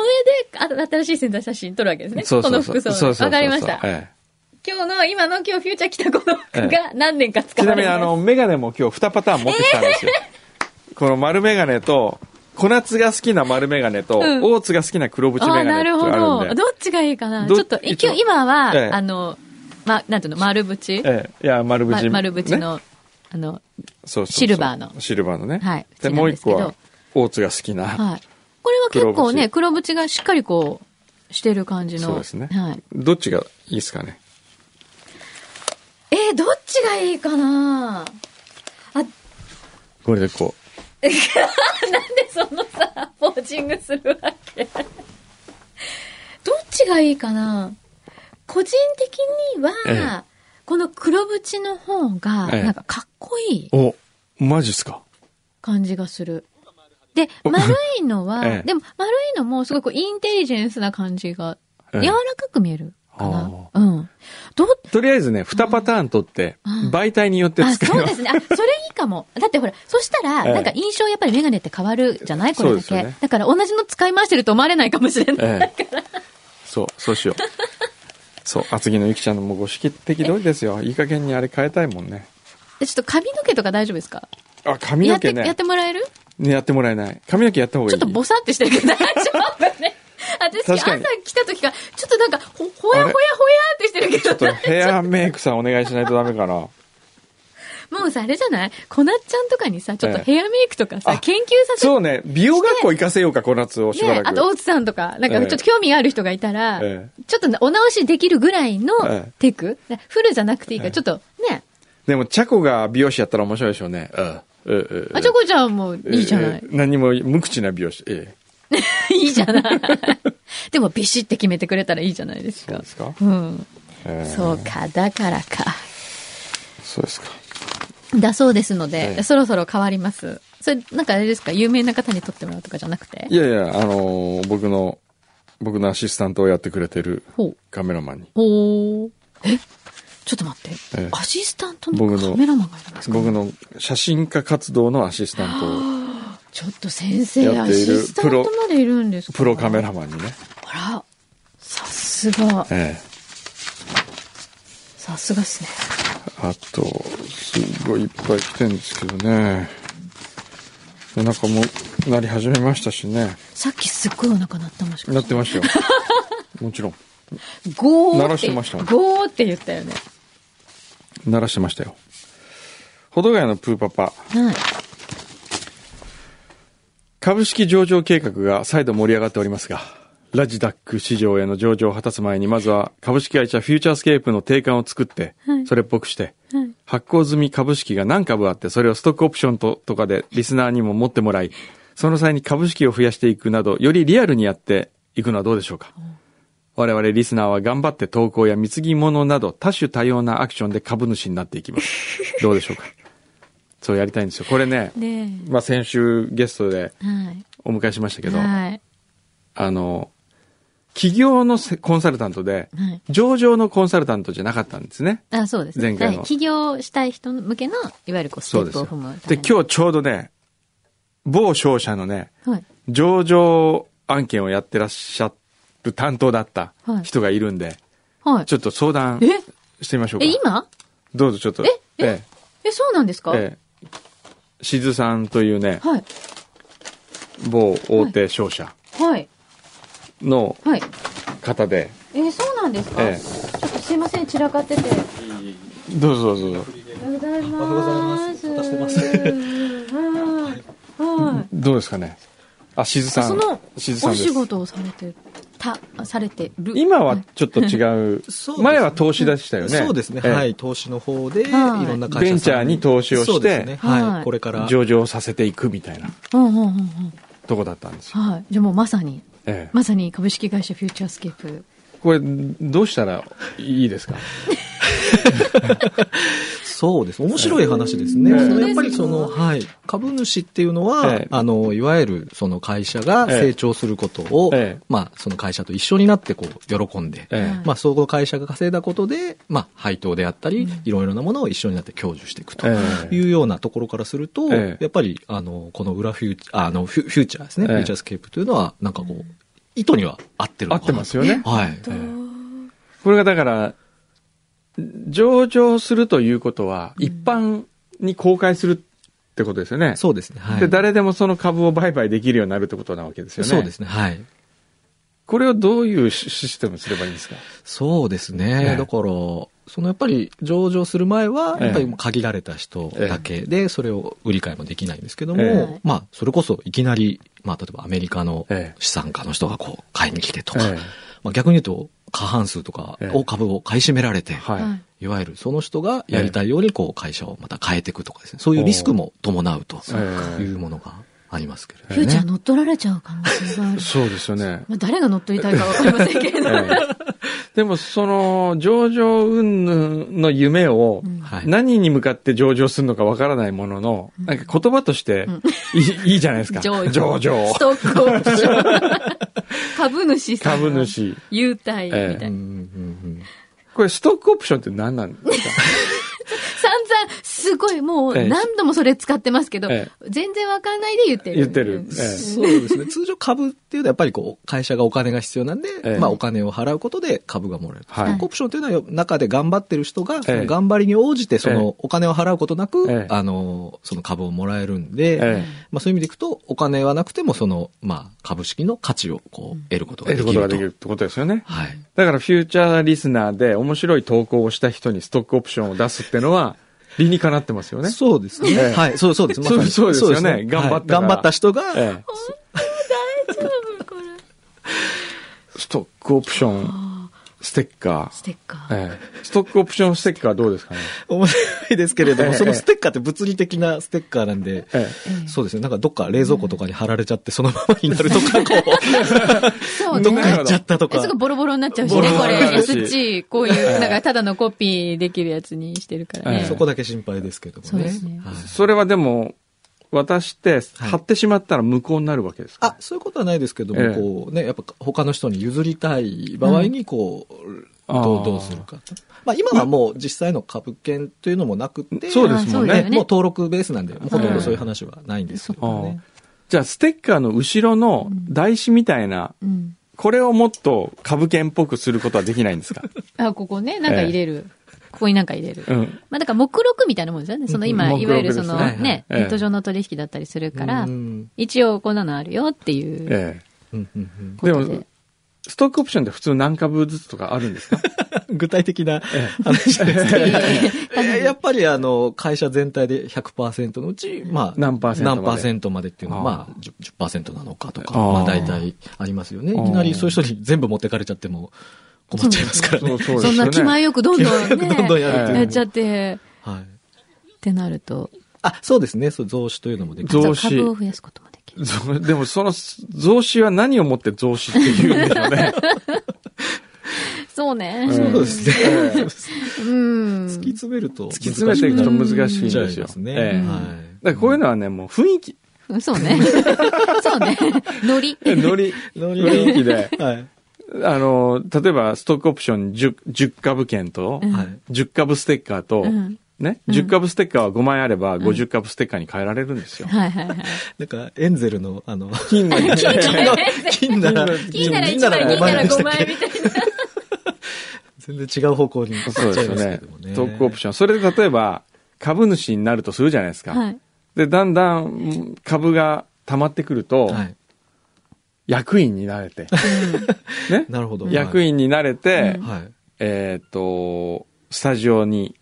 れであ新しい潜在写真撮るわけですね。そうそうそう。この服装で。そうそうそうわかりました。ええ今日の、今の今日フューチャー着たこの服えが 何年か使ちなみにあわれる。の、メガネも今日2パターン持ってきたんですよ。この丸メガネと、小夏が好きな丸メガネと、うん大津が好きな黒縁メガあ、ネってなるほあるんで。ど。どっちがいいかな？どち？ょっと、一応今は、ええあの、ま、なんていうの、丸縁、ええ、いや、丸縁。ま丸縁ねの、あの、そうそうそうシルバーのシルバーのね。はいで、縁もう一個は、大津が好きな。はい。これは結構ね、黒縁がしっかりこう、してる感じの。そうですね。はい。どっちがいいですかね？えーどっちがいいかな？あ、これでこ なんでそのさ、ポージングするわけ？どっちがいいかな？個人的には、ええこの黒縁の方が、ええなんかかっこいい。う。お、マジっすか？感じがする。で、丸いのは、ええでも丸いのもすごいこうインテリジェンスな感じが、ええ柔らかく見えるかな。あうん。とりあえずね、2パターン取ってうん、媒体によってあ、使います。そうですね。あ、それいいかも。だってほら、そしたら、ええなんか印象やっぱりメガネって変わるじゃない？これだけ、だから同じの使い回してると思われないかもしれない。ええ。そう、そうしよう。そう、厚木のゆきちゃんのもうご指摘通りですよ。いい加減にあれ変えたいもんね。えちょっと髪の毛とか大丈夫ですか？あ、髪やって、の毛ね。やってもらえる？ねやってもらえない。髪の毛やった方がいい。ちょっとボサってしてるけど大丈夫ね。私、朝来た時から、ちょっとなんか、ほ、ほやほやほやってしてるけど、ちょっとヘアメイクさんお願いしないとダメかな。もうさ、あれじゃない？こなっちゃんとかにさ、ちょっとええ。ヘアメイクとかさ、あ研究させて、そうね、美容学校行かせようか、小夏をしばらく。ねあと、大津さんとか、なんかちょっと興味ある人がいたら、えちょっとねお直しできるぐらいのええ。テク、フルじゃなくていいから、ちょっとね、でも、チャコが美容師やったら面白いでしょうね。うん。うんうんあちょこちゃんもいいじゃない。え。ー何も無口な美容師。ええいいじゃない。でもビシって決めてくれたらいいじゃないですかそうで。すか？うん。えーそうか、だからか。そうですか。だそうですので、ええそろそろ変わります。それ、なんかあれですか？有名な方に撮ってもらうとかじゃなくて？いやいや、あのー僕の、僕のアシスタントをやってくれてる。カメラマンに。おー。え？ちょっと待って。ええアシスタントのカメラマンがいるんですか？僕の写真家活動のアシスタントを、ちょっと先生、アシスタントまでいるんですか？プロカメラマンにね。あら、さすが、ええさすがっすね。あと、すごいいっぱい来てるんですけどね。お腹も鳴り始めましたしね。さっきすっごいお腹鳴ったもしかして。鳴ってましたよ。もちろん。ゴーって。鳴らしてましたゴーって言ったよね。鳴らしてましたよ。保土ヶ谷のプーパパ。はい。株式上場計画が再度盛り上がっておりますが、ラジダック市場への上場を果たす前に、まずは株式会社フューチャースケープの定款を作ってはい、それっぽくして、はい。発行済み株式が何株あって、それをストックオプションととかでリスナーにも持ってもらい、その際に株式を増やしていくなど、よりリアルにやっていくのはどうでしょうか。我々リスナーは頑張って投稿や貢ぎ物など多種多様なアクションで株主になっていきます。どうでしょうか。そうやりたいんですよ。これね、ねまあ先週ゲストで。お迎えしましたけど、はい。あの、企業のせコンサルタントで、はい。上場のコンサルタントじゃなかったんですね。あ、そうですね。前回のはい。起業したい人向けの、いわゆるこう、ステップを踏む。。で、今日ちょうどね、某商社のね、日。はい。上場案件をやってらっしゃる担当だったはい人がいるんで、はい。ちょっと相談え？してみましょうか。え、今？どうぞちょっと。え？え？え、そうなんですか？え、ええ。しずさんというね、はい。某大手商社はい。のはい。方で、えーそうなんですか、えちょっとすいません、散らかってて。え。どうぞどうぞどうぞ。おはようございます。渡してますはい。はい。どうですかね？あ、しずさん。その、しずさんですお仕。事をされてた、されてる。今はちょっと違う。ね前は投資でしたよね。そうですね。ええはい。投資の方で、いはいろんな会社さんベンチャーに投資をしてそうですね。はいはい。これから。上場させていくみたいなうんうんうんうん。とこだったんですよ。はい。じゃあもうまさに、ええ。まさに株式会社フューチャースケープ。これ、どうしたらいいですか？そうです。面白い話ですね。ええそのやっぱりその、はい。株主っていうのは、ええ。あの、いわゆるその会社が成長することを、ええ。まあ、その会社と一緒になってこう、喜んで、まあ、その会社が稼いだことで、まあ、配当であったり、いろいろなものを一緒になって享受していくとええ。いうようなところからすると、ええ。やっぱり、あの、この裏フューチャー、あの、フュフューチャーですね、ええ。フューチャースケープというのは、なんかこう、意図には合ってる合ってますよねはい。ええこれがだから、上場するということは、一般に公開するってことですよね。そうですね。はい。で、誰でもその株を売買できるようになるってことなわけですよね。そうですね。はい。これをどういうシシステムにすればいいんですか？そうですね。ええだから、そのやっぱり上場する前は、ええ。やっぱり限られた人だけで、それを売り買いもできないんですけども、ええ。まあ、それこそいきなり、まあ、例えばアメリカのええ。資産家の人がこう、買いに来てとか、ええ。まあ、逆に言うと、過半数とかええ。を株を買い占められて、はい。はいいわゆるその人がやりたいようにこう会社をまた変えていくとかですね、そういうリスクも伴うとええいうものがありますけれどフューチャーね。乗っ取られちゃう可能性がある。そうですよね。まあ、誰が乗っ取りたいかわかりませんけれど。ええでも、その、上場云々の夢を、はい。何に向かって上場するのかわからないものの、なんか言葉としていい,、いいじゃないですか。上上場ス。トックオプション。株主さん。株。主。優待みたいな。ええうんうんうんこれストックオプションって何なんですか？すすごいもうええ何度もそれ使ってますけど、え全然わかんないで言ってる。言ってるうんええそうですね。通常株っていうのはやっぱりこう、会社がお金が必要なんで、ええまあお金を払うことで株がもらえる。はいストックオプションというのは中で頑張ってる人が、頑張りに応じてそええのお金を払うことなく、ええあの、その株をもらえるんで、ええまあそういう意味でいくと、お金はなくてもその、まあ株式の価値をこう、得ることが得できると。ることができるってことですよね。はい。だからフューチャーリスナーで面白い投稿をした人にストックオプションを出すってのは理にかなってますよね。そうですね。ええはい。そうそうです。そうまさにそうですよねそう頑張ったはい頑張った人が、ええ大丈夫これ。ストックオプションステッカステッカー。ー。ええストックオプションステッカーどうですかね？面白いですけれども、ええそのステッカーって物理的なステッカーなんで、えそうですね。なんかどっか冷蔵庫とかに貼られちゃってそのままになるとか、こそうう、どっね。か行っちゃったとかえす。ぐボロボロになっちゃうしね、これ。SG、こういう、なんかただのコピーできるやつにしてるからねええ。そこだけ心配ですけどもね。そうですねはいえそれはでも、渡して貼ってしまったら無効になるわけですか、あ、そういうことはないですけども、ええ。こうね、やっぱ他の人に譲りたい場合に、こう、あー。どう、どうするか。と。まあ今はもう実際の株券というのもなくて、そうですもんね。あそうだよもう登録ベースなんで、ほとんどそういう話はないんですけどもね。じゃあステッカーの後ろの台紙みたいな、うん。これをもっと株券っぽくすることはできないんですか？あ、ここね、なんか入れる。ここになんか入れる。うん。まあだから目録みたいなもんですよね。その今、いわゆるそのねネット上の取引だったりするからう、ん。一応こんなのあるよっていうえうんうんうんことで。でも。ストックオプションって普通何株ずつとかあるんですか？具体的な話ですけど。え やっぱりあの、会社全体で100%のうち、まあ、何パーセントまで。何パーセントまでっていうのは、あーまあ、10%, 10%なのかとか、まあ大体ありますよね。いきなりそういう人に全部持ってかれちゃっても困っちゃいますからね。そねそんな気前よくどんどんね、どんどんやるやっちゃって、はい。ってなると、あ、そうですね。そう増資というのもできる。増資株を増やすこともできる。でもその増資は何をもって増資って言うんでしょうね。そうね。そうですね。ええうん。突き詰めると。突突き詰めていくと難しいんですよ。ね。ええはい。だこういうのはね、もう雰囲気、そうね。そうね。ノリ。ノリ、ノリ雰囲気で、はい。あの、例えばストックオプション 10, 10株券と、うんはい。10株ステッカーと、うんね、うん10株ステッカーは5枚あれば50株ステッカーに変えられるんですよ。はいはいはい。なんか、エンゼルの、あの、金の、金の、金なら、金なら1枚、銀なら5枚みたいな。全然違う方向に行っちゃいますけそうですよね。ストックオプション。それで例えば、株主になるとするじゃないですか。はい。で、だんだん株が溜まってくると、はい。役員になれて、ね、なるほど。役員になれて、はい。えっ、と、スタジオに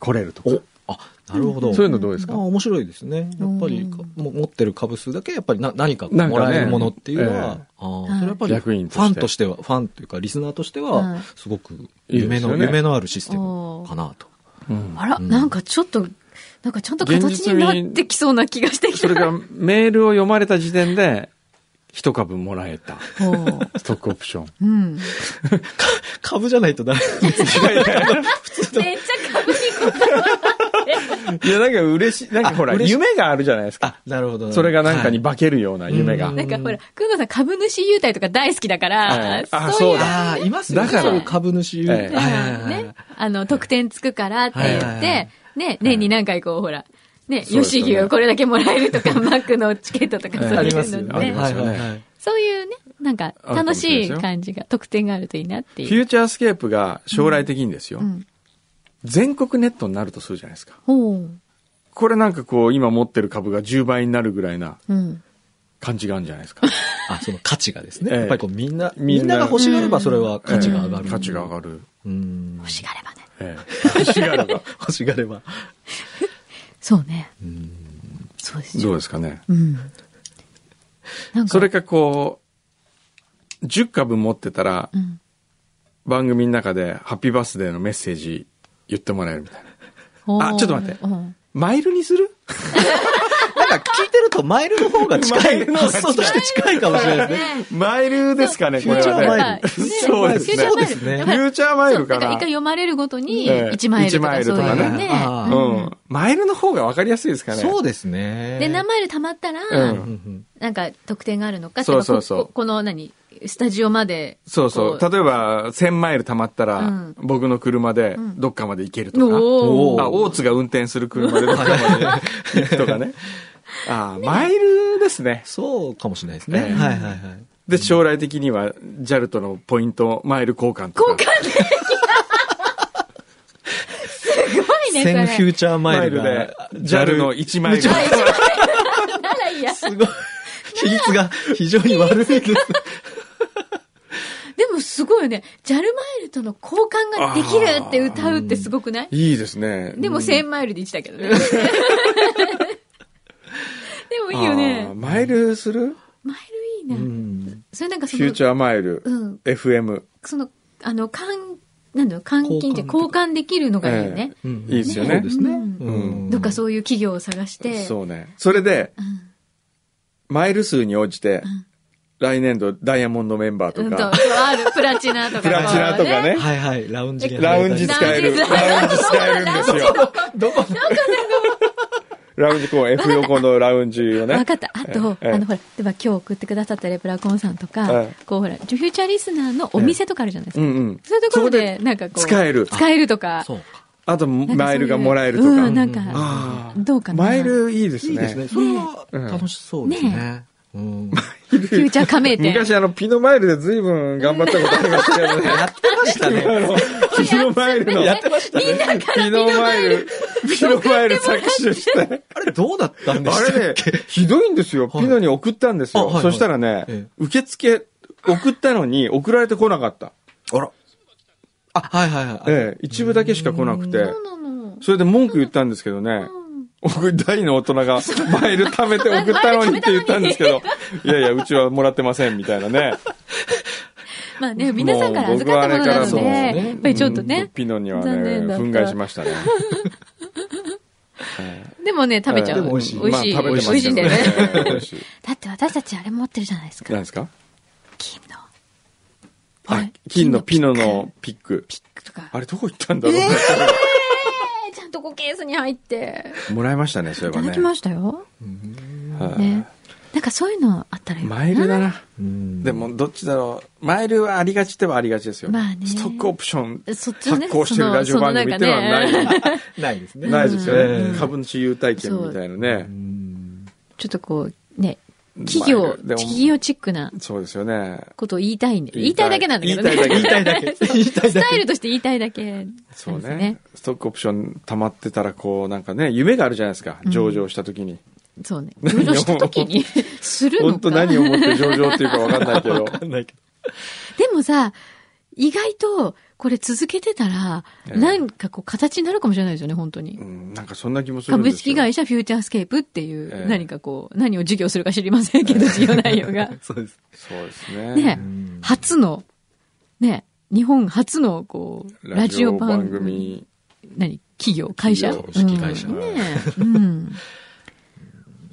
来れるとか。お、あ、なるほど。そういうのどうですか、あ面白いですね。やっぱりか、も持ってる株数だけ、やっぱりな何かもらえるものっていうのえは、ああそれはやっぱり、役員として。ファンとしては、ファンというか、リスナーとしてははい、すごく夢の、夢のあるシステムかなと。うん。あら、うん。なんかちょっと、なんかちゃんと形になってきそうな気がしてきた。それからメールを読まれた時点で、一株もらえた。ストックオプション。うん。め っ株じゃないとダメです。ちゃ株にこだわいや、なんか嬉しい。なんかほら、夢があるじゃないですか。あ、なるほど。それがなんかにはい化けるような夢が。うんなんかほら、くんのさん株主優待とか大好きだかはらい、あそうだああ、いますよね。だから株主優待ね、あの、得点つくからって言ってい、ね、年に何回こう、ほら、ね、そうですよね吉牛これだけもらえるとか、マックのチケットとかええそういうのねありま。すよねはいはいはい。そういうね、なんか楽しい感じが、得点があるといいなっていう。フューチャースケープが将来的にですよ、うん。全国ネットになるとするじゃないですか。これなんかこう、今持ってる株が10倍になるぐらいなうん。感じがあるんじゃないですか。あ、その価値がですね。ええやっぱりこうみんな、みんなが欲しがればそれは価値が上がる。ええ価値が上がる。うん。欲しがればね。ええ欲しがれば。欲しがれば。そうね。うんそうですよ。どうですかね。うん。なんか、それかこう、10株持ってたらう、ん。番組の中でハッピーバースデーのメッセージ言ってもらえるみたいな。あちょっと待ってうんマイルにする？なんか聞いてるとマイルの方が近い、マイルの方が発想として近いかもしれないですね。マイルですかね、これフューチャーマイルはね。そうですね。フューチャーマイルそうですねフューチャーマイルかそうだからな。一回読まれるごとに、ええ1マイルと1マかそうイルとかね。マイルの方が分かりやすいですかね。そうですね。で、何マイル貯まったら、なんか特典があるのかそうそうそうこの何？スタジオまで。そうそう。こ例えば、1000マイル貯まったら、うん僕の車でどっかまで行けるとか。あ、大津が運転する車でどっかまで行くとかね。あマイルですね。そうかもしれないですね。ええはいはいはい。で、将来的には JAL とのポイント、マイル交換とか。交換でき すごいね、それ。1000フューチャーママイルで、JAL の1マイル。ならいいや。すごい。比率が非常に悪いです。よね。JAL マイルとの交換ができるって歌うってすごくない？いいですね。でも1000マイルで1だけどね。でもいいよね。マイルする？マイルいいな。うん。それなんかその、フューチャーマイル、うん。FM。その、あの、換、なんだろう、換金って交交換換できるのがいいよね。うんいいですよねそうですね。うんうんどっかそういう企業を探して。そうね。それで、うん。マイル数に応じて、ん来年度ダイヤモンドメンバーとうんと、か、ある、プラチナとか。プラチナとかね。はいはい、ラウンジにラウンジ使える。ララウンジ使えるんですよ。どこラウンジ、こう、F 横のラウンジをね。わかった。あと、ええあの、ほら、例えば今日送ってくださったレプラコンさんとか、ええこうほら、フューチャーリスナーのお店とかあるじゃないですか。うんうん。そういうところそで、なんかこう。使える使えるとか。そうか。あと、なんかそういうマイルがもらえるとか。うん、なんかどうかな。マイルいいですね。いいですね。それは楽しそうですね。うん。フューチャー加盟店。昔あの、ピノマイルで随分頑張ったことありましたけどね。やってましたね。ピノマイルの、やってましたね。ピノマイル、ピノマイル搾取して。あれどうだったんであしたれねひどいんですよ。ピノに送ったんですよ。そしたらねええ、受付、送ったのに送られてこなかった。あら。あ、はいはいはい。ええ、一部だけしか来なくて。そうなの。それで文句言ったんですけどね。僕、大の大人がマイル貯めて送ったのにって言ったんですけど、いやいや、うちはもらってません、みたいなね。まあね、皆さんから預かったものなので、ねやっぱりちょっとうんね。ピノにはね、憤慨しましたね。でもね、食べちゃう。美味しい美味しい。まあ食べてます美味しいんだよね。だって私たちあれ持ってるじゃないですか。何ですか？金の。あ、金のピノのピック。ピックとか。あれどこ行ったんだろうね。えーちゃんとこうケースに入って。もらいましたね、そういえばね。いただきましたよ。はいね。なんかそういうのあったらいいかなマイルだな。うんでも、どっちだろう。マイルはありがちってはありがちですよ。まあねストックオプションそっちのね発行してるラジオ番組ってのはない。ねないですね。ないですようんね。株主優待券みたいなね。ちょっとこう、ね、企業、企業チックなそうですよね。ことを言いたいんで。言いたいだけなんだけどね。言いたいだけ 言いたいだけ。ス。タイルとして言いたいだけ。そうね。ストックオプション溜まってたら、こう、なんかね、夢があるじゃないですか。上場した時に。そうね。上場した時にするのか。本当何をもって上場っていうかわかんないけど。わかんないけど。でもさ、意外と、これ続けてたら、ええなんかこう形になるかもしれないですよね、本当にう。ん、なんかそんな気もするんですよ。株式会社フューチャースケープっていう、ええ何かこう、何を事業するか知りませんけど、事業内容が。そうです。そうですね。ねん初の、ね、日本初の、こう、ラジオ番組、。何企業、会社？企業会社うんねうん。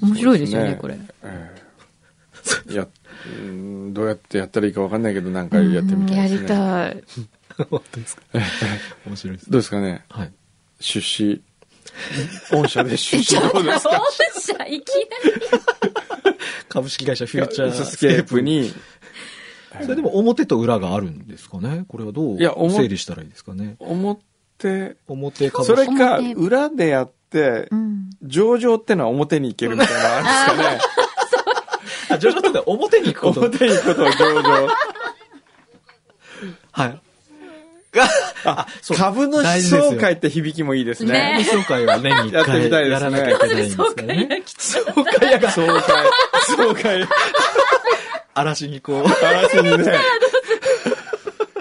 面白いですよね、これ。ええいや、うんどうやってやったらいいかわかんないけど、なんかやってみたいですね。うんやりたい。本当ですか？面白いです。どうですかね？はい。出資。御社で出資どうですか？御社、いきなり。株式会社フューチャースケープに。それでも表と裏があるんですかね？これはどういや表整理したらいいですかね？表、表株それか、表裏でやってう、ん。上場ってのは表に行けるみたいなのあるんですかね？あ、上場って表に行くこと。表に行くことを上場。はい。あ、そう株主大事ですよ総会って響きもいいですねね。総会は年に一やってみたいですね回やらなきゃいけないんですね。会や会。嵐にこう。嵐にね。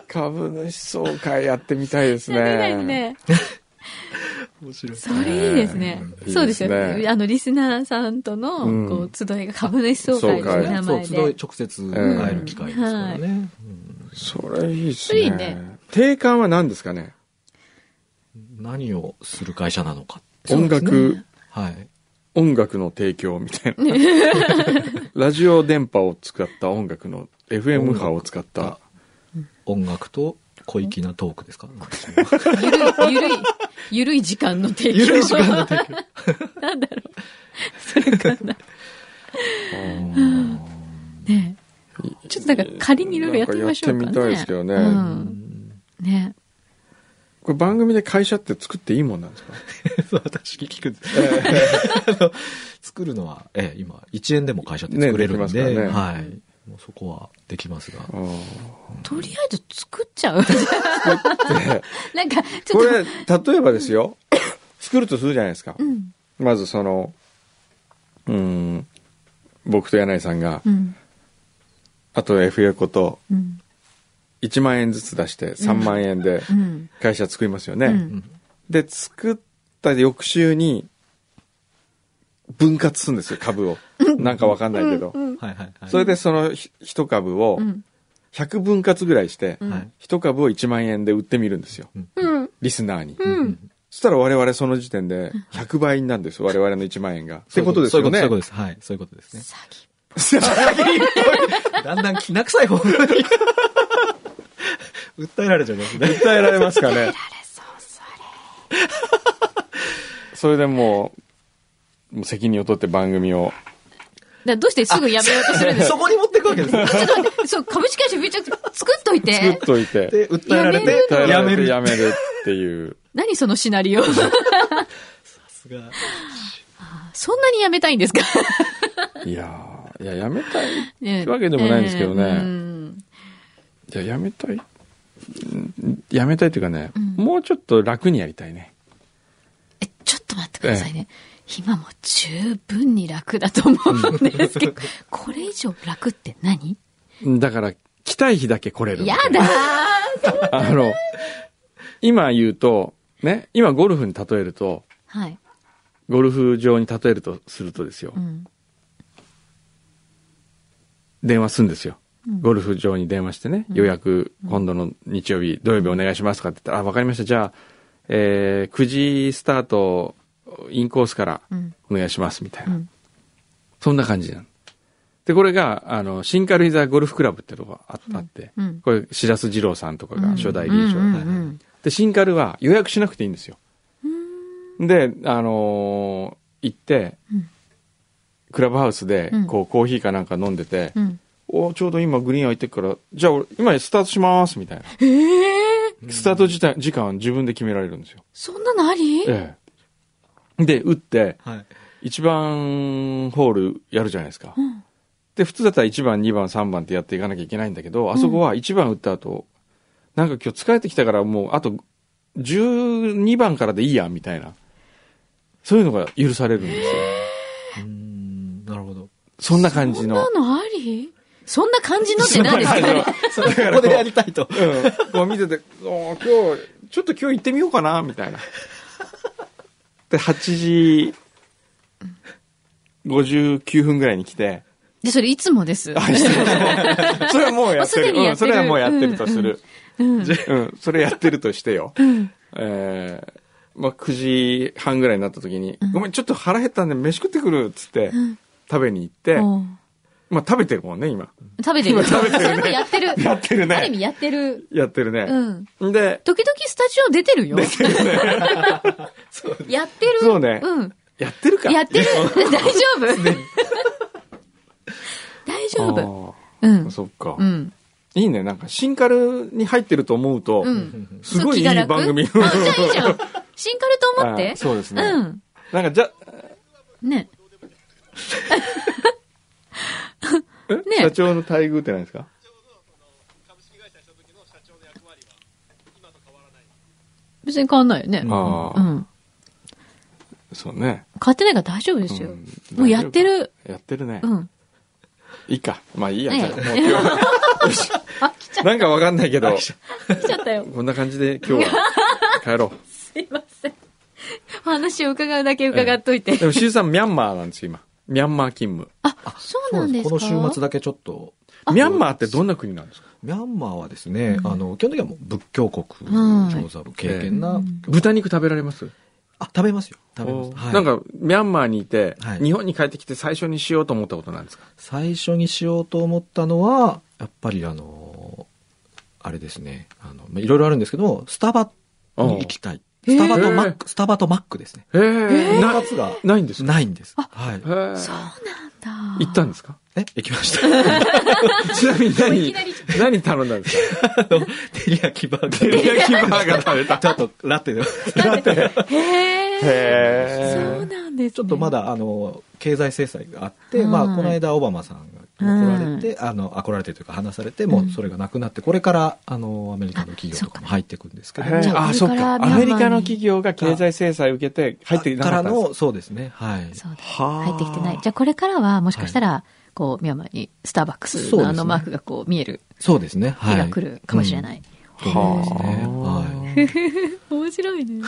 株主総会やってみたいですやれないね。ね。面白い。それいいですねうん。そうですよねあの、リスナーさんとの、うんこう、集いが株主総会という名そう、前で集い。直接会える機会ですからね。それいいですそれいいねね。定款は何ですかね？何をする会社なのか。音楽、はい。音楽の提供みたいな。ラジオ電波を使った音楽の FM 波を使った。音楽と小粋なトークですか？ゆるい、ゆるい、ゆるい時間の提供。ゆるい時間の提供。なんだろう。それかな。ねちょっなんか仮にいろいろやってみましょうかね。やってみたいですけどねうん。ね。これ番組で会社って作っていいもんなんですか？そう私聞くんです。あの作るのは、ええ、今、1円でも会社って作れるんで、ねできますからねはい。もうそこはできますが。あーとりあえず作っちゃう。でなんか、ちこょっと。れ、例えばですよ。作るとするじゃないですか。うん。まずその、うん、僕と柳井さんが、うん。あと F 横とうん。1万円ずつ出して3万円でうん。会社作りますよね。うんで、作った翌週に分割するんですよ、株を。なんかわかんないけど。それでそのひ一株をうん。100分割ぐらいして、うんはい。一株を1万円で売ってみるんですよ。うん。リスナーに。うん。そしたら我々その時点で100倍になるんですよ、我々の1万円が。ってことですよね。そういうことです。はい。そういうことですね。詐欺。だんだんきな臭い方に訴えられちゃいますね。訴えられますかね。それでもう、もう責任を取って番組を。だどうしてすぐやめようとするんですそこに持っていくわけですね。ちょっと待って、そう、株式会社フューチャー作っとい。作ってといて、で、訴えられて、やめる。やめるっていう。何そのシナリオ？さすがそんなにやめたいんですか？いやー、いや、やめたい。ねってわけでもないんですけどねうんいや、やめたい。んやめたいっていうかね、うんもうちょっと楽にやりたいね。え、ちょっと待ってくださいね。今も十分に楽だと思うんですけど、これ以上楽って何？だから、来たい日だけ来れる。やだー あの、今言うと、ね、今ゴルフに例えると、はい。ゴルフ場に例えるとするとですよう。ん。電話するんですよ。うんゴルフ場に電話してね、予約、今度の日曜日、土曜日お願いしますとかって言ったら、あ、わかりました。じゃあ、えー、9時スタート、インコースからうん。お願いします、みたいうな。ん。そんな感じなの。で、これが、あの、新軽井沢ゴルフクラブってとこがああって、うんこれ、白洲二郎さんとかが初代理事長うんだったうんうんで、新カルは予約しなくていいんですよ。で、あのー行って、うんクラブハウスでうん、こう、コーヒーかなんか飲んでて、うん。おちょうど今グリーン空いてるから、じゃあ俺、今スタートします、みたいな。ええー、スタート時間時間は自分で決められるんですよ。そんなのあり？ええ。で、打って、はい。1番ホールやるじゃないですか。うん。で、普通だったら1番、2番、3番ってやっていかなきゃいけないんだけど、あそこは1番打った後、なんか今日疲れてきたからもう、あと12番からでいいや、みたいな。そういうのが許されるんですよ。うーん、なるほど。そんな感じの。そんなのあり？そんな感じのって何ですか？ねそれここでやりたいと。うん。こう見てて、おー今日、ちょっと今日行ってみようかな、みたいな。で、8時59分ぐらいに来て、で、それいつもです。あしてるそれはもうやってあすでる。うん、にやってるそれはもうやってるとする。うん。うん、それやってるとしてよ。うん。えーまあ、9時半ぐらいになった時に、ごめん、ちょっと腹減ったんで飯食ってくるっつって、うん食べに行って、おうまあ食べてるもんね、今。食べてる。食べてるねそれもやってる。やってるねある意味やってる。やってるね。うん。で、時々スタジオ出てるよ。やってる。そうねうん。やってるかやってる。大丈夫大丈夫。うあんー。そっか、うん。いいね。なんか、シンカルに入ってると思うと、うん。すごいいい番組。あ、じゃあいいじゃん。シンカルと思ってあ。そうですね。うん。なんか、じゃ、ね。えね社長の待遇って何ですか？別に変わんないよね。ああ、うん。そうね。変わってないから大丈夫ですようん。もうやってる。やってるね。うん。いいか。まあいいや。ねじゃあもう今日なんかわかんないけど、た、来ちゃったよ。こんな感じで今日は帰ろすいません。お話を伺うだけ伺っといて。う。でも、しずさん、ミャンマーなんですよ、今。ミャンマー勤務。あ、そうなんですか？この週末だけちょっと、ミャンマーってどんな国なんですか？ミャンマーはですね、あの、基本的にはもう仏教国、はい長座部経験な、豚肉食べられます？あ、食べますよ。食べます。はい。なんか、ミャンマーにいて、はい。日本に帰ってきて最初にしようと思ったことなんですか？最初にしようと思ったのは、やっぱりあの、あれですね、あの、まあいろいろあるんですけど、スタバに行きたい。スタバとマック、スタバとマックですね。へえ。な二つが？ないんですか？ないんです。はい。そうなんだ。行ったんですか？え行きました。ちなみに何何頼んだんですか？あの、照り焼きバーガー。照り焼きバーガー食べた。ちょっとラテで。へえ。へそうなんです、ね。ちょっとまだ、あの、経済制裁があって、はいまあ、この間、オバマさんが来られて、あの、あ、来られてというか話されて、もうそれがなくなって、これから、あの、アメリカの企業とかも入っていくんですけどああ、そっか。これからアメリカの企業が経済制裁を受けて入ってなかか？らの、そうですね、はい。そうだ。はあ入ってきてない。じゃあこれからはもしかしたら、こう、ミャンマーにスターバックスのあのマークがこう見えるそうですね、はい。日が来るかもしれない。そうですね。はい。面白いね。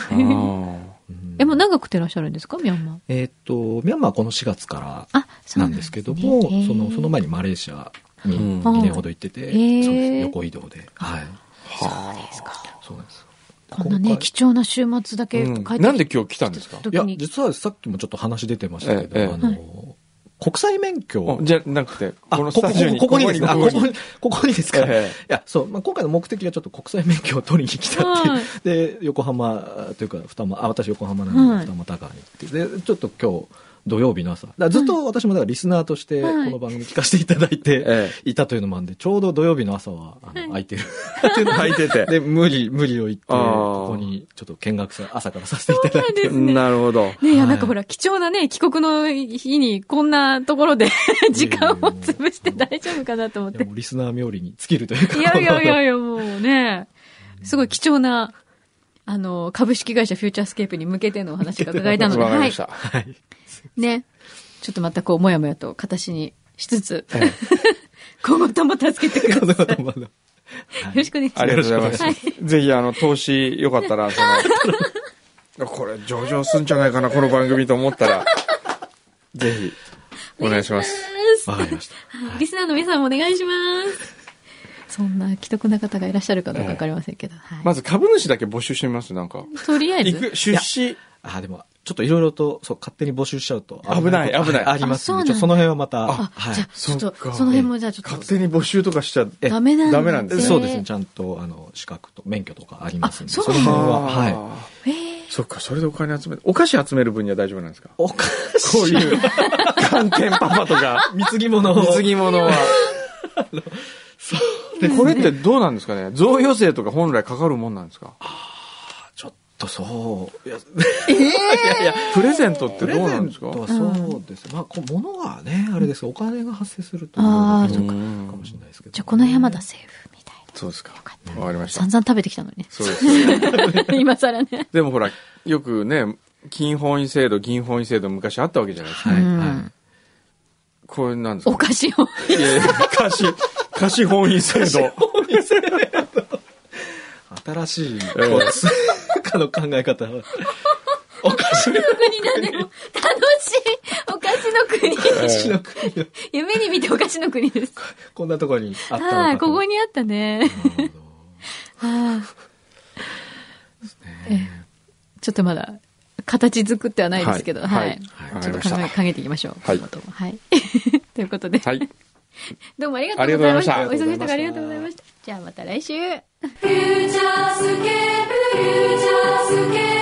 え、もう長くてらっしゃるんですか？ミャンマー。えっと、ミャンマーはこの4月からななんんですけどねも、その、その前にマレーシアにうん2年ほど行ってて、そうです。横移動で。はい。はですか。そうなんです。こんなね、貴重な週末だけ帰ってきて、うんなんで今日来たんですか？いや、実はさっきもちょっと話出てましたけど、ええええあの、国際免許あじゃなくて、あこのスタジオに。ここにですここここにですか？ええいや、そう、まあ、今回の目的はちょっと国際免許を取りに来たっていう。はいで、横浜というか、二間、あ、私横浜なんはいで、二間高に行って、で、ちょっと今日、土曜日の朝。ずっと私もだからリスナーとして、こはいの番組聞かせていただいてえ、いたというのもあるんで、ちょうど土曜日の朝は、あの、空いてる。っていうのが空いててで、無理、無理を言って、ここにちょっと見学さ、朝からさせていただいて。なんですねなるほど。ねいや、はいなんかほら、貴重なね、帰国の日にこんなところで時間を潰して大丈夫かなと思ってリスナー冥利に尽きるというか。いやいやいやいや、もうね、すごい貴重な、あの、株式会社フューチャースケープに向けてのお話が伺えたので。はい。ね。ちょっとまたこう、もやもやと形にしつつ、え 今後とも助けてください。このことまだよろしくお願いします。ありがとうございます。はいぜひ、あの、投資よかったら、その、これ上場すんじゃないかな、この番組と思ったら、ぜひ、お願いします。わかりました。リスナーの皆さんもお願いします。そんな既得な方がいらっしゃるかどうかわかりませんけど、はい。まず株主だけ募集してみます、なんか。とりあえず、出資。あ、でも、ちょっといろいろと、そう、勝手に募集しちゃうと。危ない危ない。ありますんで、あその辺はまた、あ、はい。じゃあ、ちょっと、そっかその辺もじゃあちょっと、勝手に募集とかしちゃえダメなんだダメなんですね。そうですね、ちゃんと、あの、資格と免許とかありますんで、あその辺は、ははい。えー。そっか、それでお金集めて、お菓子集める分には大丈夫なんですか？おかしこういう、寒天パパとか、貢ぎ物を。貢ぎ物は。で、これってどうなんですかね？贈与税とか本来かかるもんなんですか？ちょっとそう。いや、プレゼントってプレゼンどうなんですか？トはそうです。まあ、こう物はね、あれですお金が発生すると、あーいろいろそっかかもしれないですけど。じゃあこの辺まだセーフみたいそうですか。かったわかりました散。々食べてきたのにね。そうです。今更ね。でもほら、よくね、金本位制度、銀本位制度昔あったわけじゃないですか。はい、うんはい。これなんですか？お菓子を。いやいや貸し、貸し本位制度。新しい、え通貨の考え方。おかしい。国なんでも楽しいお菓子の国。おかしいの国の夢に見てお菓子の国です。こんなところにあったのかと。はい、ここにあったね。なるほどはいええちょっとまだ、形作ってはないですけど、はいはい。はいちょっと考え考えていきましょう。はいはい。ということで、はい。どうもありがとうございました。ありがとうございましたお忙しいところありがとうございました。じゃあまた来週。フューチャースケープフューチャースケ